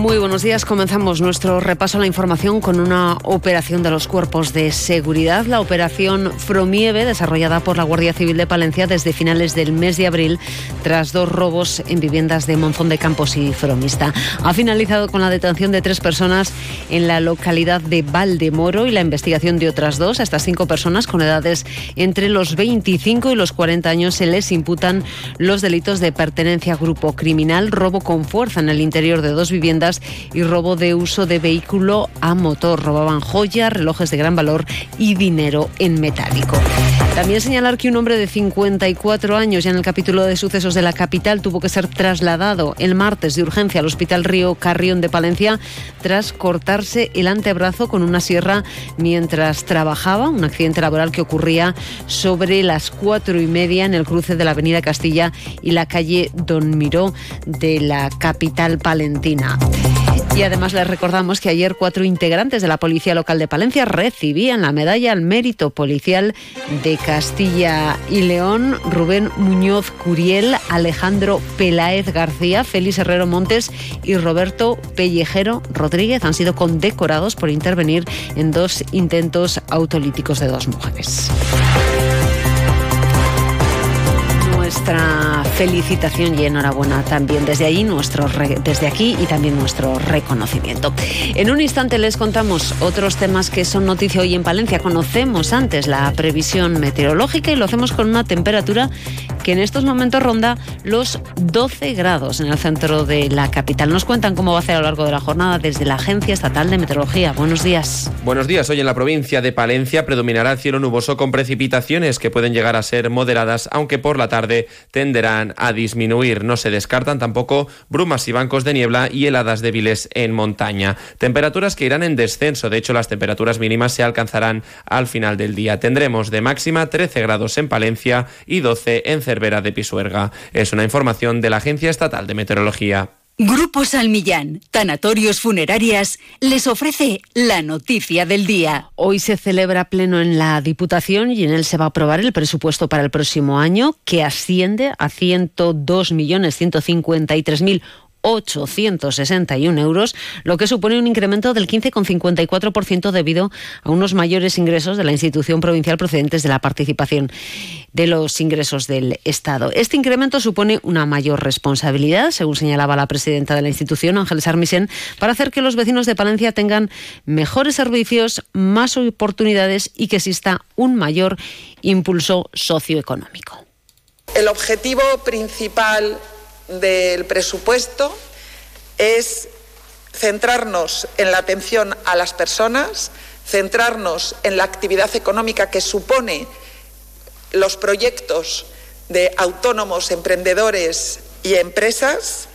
Muy buenos días. Comenzamos nuestro repaso a la información con una operación de los cuerpos de seguridad, la operación Fromieve, desarrollada por la Guardia Civil de Palencia desde finales del mes de abril, tras dos robos en viviendas de Monzón de Campos y Fromista. Ha finalizado con la detención de tres personas en la localidad de Valdemoro y la investigación de otras dos. Estas cinco personas con edades entre los 25 y los 40 años se les imputan los delitos de pertenencia a grupo criminal, robo con fuerza en el interior de dos viviendas y robo de uso de vehículo a motor. Robaban joyas, relojes de gran valor y dinero en metálico. También señalar que un hombre de 54 años, ya en el capítulo de sucesos de la capital, tuvo que ser trasladado el martes de urgencia al Hospital Río Carrión de Palencia tras cortarse el antebrazo con una sierra mientras trabajaba. Un accidente laboral que ocurría sobre las cuatro y media en el cruce de la Avenida Castilla y la calle Don Miró de la capital palentina. Y además les recordamos que ayer cuatro integrantes de la Policía Local de Palencia recibían la medalla al mérito policial de Castilla y León. Rubén Muñoz Curiel, Alejandro Peláez García, Félix Herrero Montes y Roberto Pellejero Rodríguez han sido condecorados por intervenir en dos intentos autolíticos de dos mujeres nuestra felicitación y enhorabuena también desde ahí, nuestro desde aquí y también nuestro reconocimiento. En un instante les contamos otros temas que son noticia hoy en Palencia. Conocemos antes la previsión meteorológica y lo hacemos con una temperatura que en estos momentos ronda los 12 grados en el centro de la capital. Nos cuentan cómo va a ser a lo largo de la jornada desde la Agencia Estatal de Meteorología. Buenos días. Buenos días. Hoy en la provincia de Palencia predominará el cielo nuboso con precipitaciones que pueden llegar a ser moderadas, aunque por la tarde tenderán a disminuir. No se descartan tampoco brumas y bancos de niebla y heladas débiles en montaña. Temperaturas que irán en descenso. De hecho, las temperaturas mínimas se alcanzarán al final del día. Tendremos de máxima 13 grados en Palencia y 12 en Cervera de Pisuerga. Es una información de la Agencia Estatal de Meteorología. Grupo Salmillán, Tanatorios Funerarias, les ofrece la noticia del día. Hoy se celebra pleno en la Diputación y en él se va a aprobar el presupuesto para el próximo año, que asciende a 102.153.000 861 euros, lo que supone un incremento del 15,54% debido a unos mayores ingresos de la institución provincial procedentes de la participación de los ingresos del Estado. Este incremento supone una mayor responsabilidad, según señalaba la presidenta de la institución, Ángeles Armisen, para hacer que los vecinos de Palencia tengan mejores servicios, más oportunidades y que exista un mayor impulso socioeconómico. El objetivo principal del presupuesto es centrarnos en la atención a las personas, centrarnos en la actividad económica que supone los proyectos de autónomos, emprendedores y empresas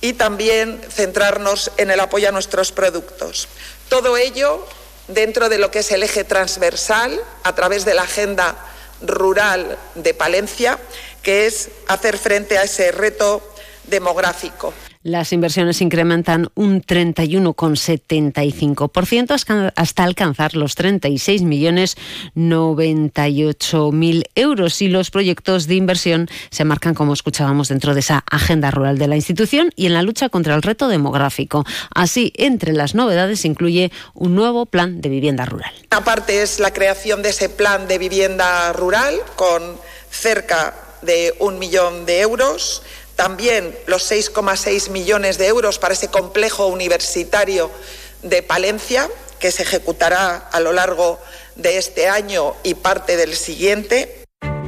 y también centrarnos en el apoyo a nuestros productos. Todo ello dentro de lo que es el eje transversal a través de la Agenda Rural de Palencia que es hacer frente a ese reto demográfico. Las inversiones incrementan un 31,75% hasta alcanzar los 36.098.000 euros y los proyectos de inversión se marcan, como escuchábamos, dentro de esa agenda rural de la institución y en la lucha contra el reto demográfico. Así, entre las novedades incluye un nuevo plan de vivienda rural. Aparte es la creación de ese plan de vivienda rural con cerca de un millón de euros, también los 6,6 millones de euros para ese complejo universitario de Palencia, que se ejecutará a lo largo de este año y parte del siguiente.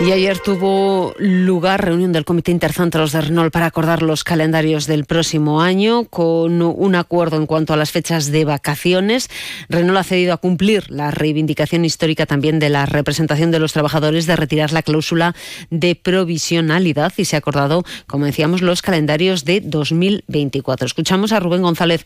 Y ayer tuvo lugar reunión del Comité Intercentros de Renault para acordar los calendarios del próximo año con un acuerdo en cuanto a las fechas de vacaciones. Renault ha cedido a cumplir la reivindicación histórica también de la representación de los trabajadores de retirar la cláusula de provisionalidad y se ha acordado, como decíamos, los calendarios de 2024. Escuchamos a Rubén González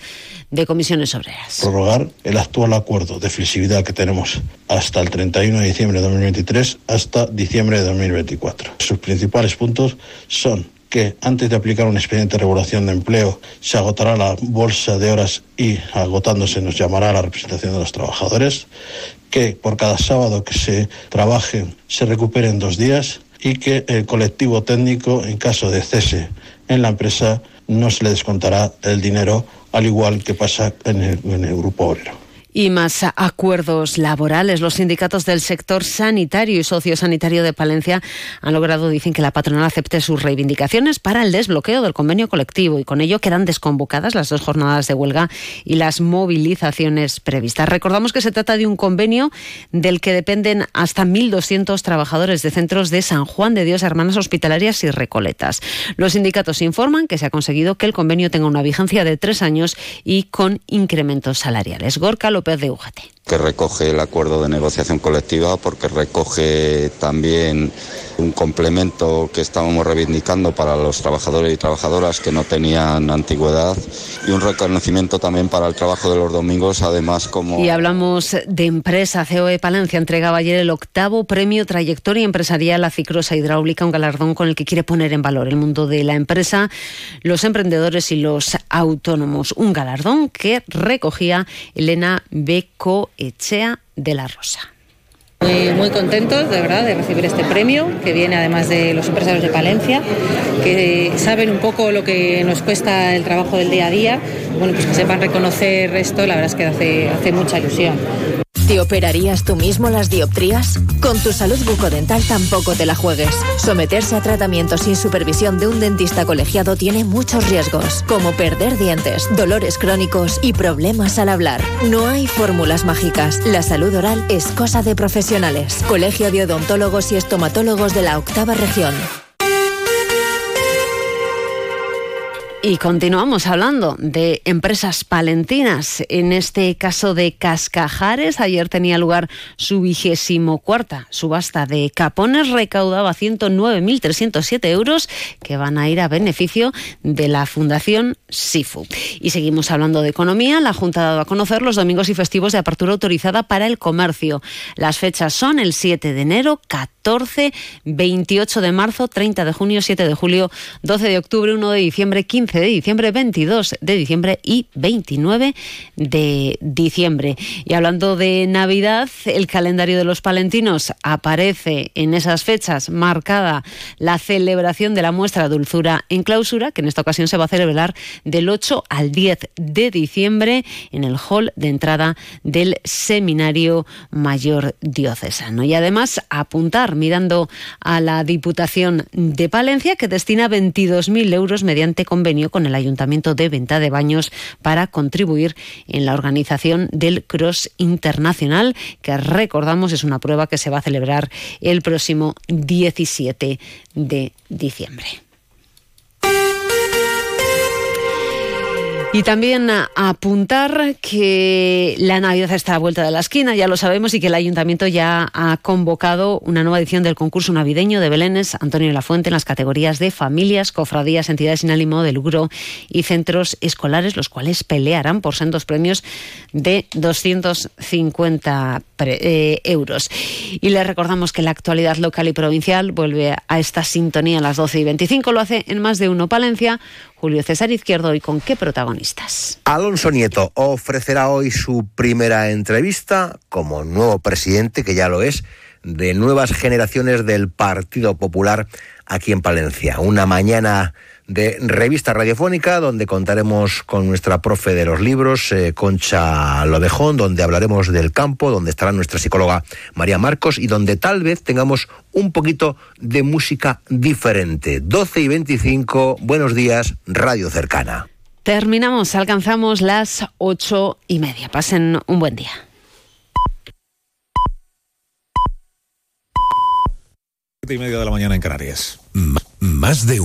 de Comisiones Obreras. Prorrogar el actual acuerdo de flexibilidad que tenemos hasta el 31 de diciembre de 2023 hasta diciembre de 2024. Sus principales puntos son que antes de aplicar un expediente de regulación de empleo se agotará la bolsa de horas y agotándose nos llamará la representación de los trabajadores, que por cada sábado que se trabaje se recuperen dos días y que el colectivo técnico en caso de cese en la empresa no se le descontará el dinero al igual que pasa en el, en el grupo obrero y más acuerdos laborales. Los sindicatos del sector sanitario y sociosanitario de Palencia han logrado, dicen, que la patronal acepte sus reivindicaciones para el desbloqueo del convenio colectivo y con ello quedan desconvocadas las dos jornadas de huelga y las movilizaciones previstas. Recordamos que se trata de un convenio del que dependen hasta 1.200 trabajadores de centros de San Juan de Dios, Hermanas Hospitalarias y Recoletas. Los sindicatos informan que se ha conseguido que el convenio tenga una vigencia de tres años y con incrementos salariales. Gorka López de Újate. Que recoge el acuerdo de negociación colectiva porque recoge también un complemento que estábamos reivindicando para los trabajadores y trabajadoras que no tenían antigüedad y un reconocimiento también para el trabajo de los domingos, además como... Y hablamos de empresa. COE Palencia entregaba ayer el octavo premio Trayectoria Empresarial a Cicrosa Hidráulica, un galardón con el que quiere poner en valor el mundo de la empresa, los emprendedores y los autónomos. Un galardón que recogía Elena Beco Echea de la Rosa. Muy, contentos, de verdad, de recibir este premio, que viene además de los empresarios de Palencia, que saben un poco lo que nos cuesta el trabajo del día a día. Bueno, pues que sepan reconocer esto, la verdad es que hace, hace mucha ilusión. ¿Te operarías tú mismo las dioptrías? Con tu salud bucodental tampoco te la juegues. Someterse a tratamiento sin supervisión de un dentista colegiado tiene muchos riesgos, como perder dientes, dolores crónicos y problemas al hablar. No hay fórmulas mágicas. La salud oral es cosa de profesionales. Colegio de Odontólogos y Estomatólogos de la Octava Región. Y continuamos hablando de empresas palentinas. En este caso de Cascajares, ayer tenía lugar su vigésimo cuarta subasta de capones, recaudaba 109.307 euros que van a ir a beneficio de la Fundación SIFU. Y seguimos hablando de economía. La Junta ha dado a conocer los domingos y festivos de apertura autorizada para el comercio. Las fechas son el 7 de enero, 14, 28 de marzo, 30 de junio, 7 de julio, 12 de octubre, 1 de diciembre, 15 de diciembre, 22 de diciembre y 29 de diciembre. Y hablando de Navidad, el calendario de los palentinos aparece en esas fechas marcada la celebración de la muestra Dulzura en clausura, que en esta ocasión se va a celebrar del 8 al 10 de diciembre en el hall de entrada del Seminario Mayor Diocesano. Y además apuntar mirando a la Diputación de Palencia que destina 22.000 euros mediante convenio con el Ayuntamiento de Venta de Baños para contribuir en la organización del Cross Internacional, que recordamos es una prueba que se va a celebrar el próximo 17 de diciembre. Y también apuntar que la Navidad está a vuelta de la esquina, ya lo sabemos, y que el Ayuntamiento ya ha convocado una nueva edición del concurso navideño de Belénes Antonio de la Fuente en las categorías de familias, cofradías, entidades sin ánimo de lucro y centros escolares, los cuales pelearán por sendos premios de 250 eh, euros. Y les recordamos que la actualidad local y provincial vuelve a esta sintonía a las 12 y 25. Lo hace en más de uno Palencia. Julio César Izquierdo, ¿y con qué protagonistas? Alonso Nieto ofrecerá hoy su primera entrevista como nuevo presidente, que ya lo es, de nuevas generaciones del Partido Popular aquí en Palencia. Una mañana de revista radiofónica donde contaremos con nuestra profe de los libros, eh, Concha Lodejón, donde hablaremos del campo, donde estará nuestra psicóloga María Marcos y donde tal vez tengamos un poquito de música diferente. 12 y 25, buenos días, Radio Cercana. Terminamos, alcanzamos las ocho y media. Pasen un buen día. siete y media de la mañana en Canarias. más de uno.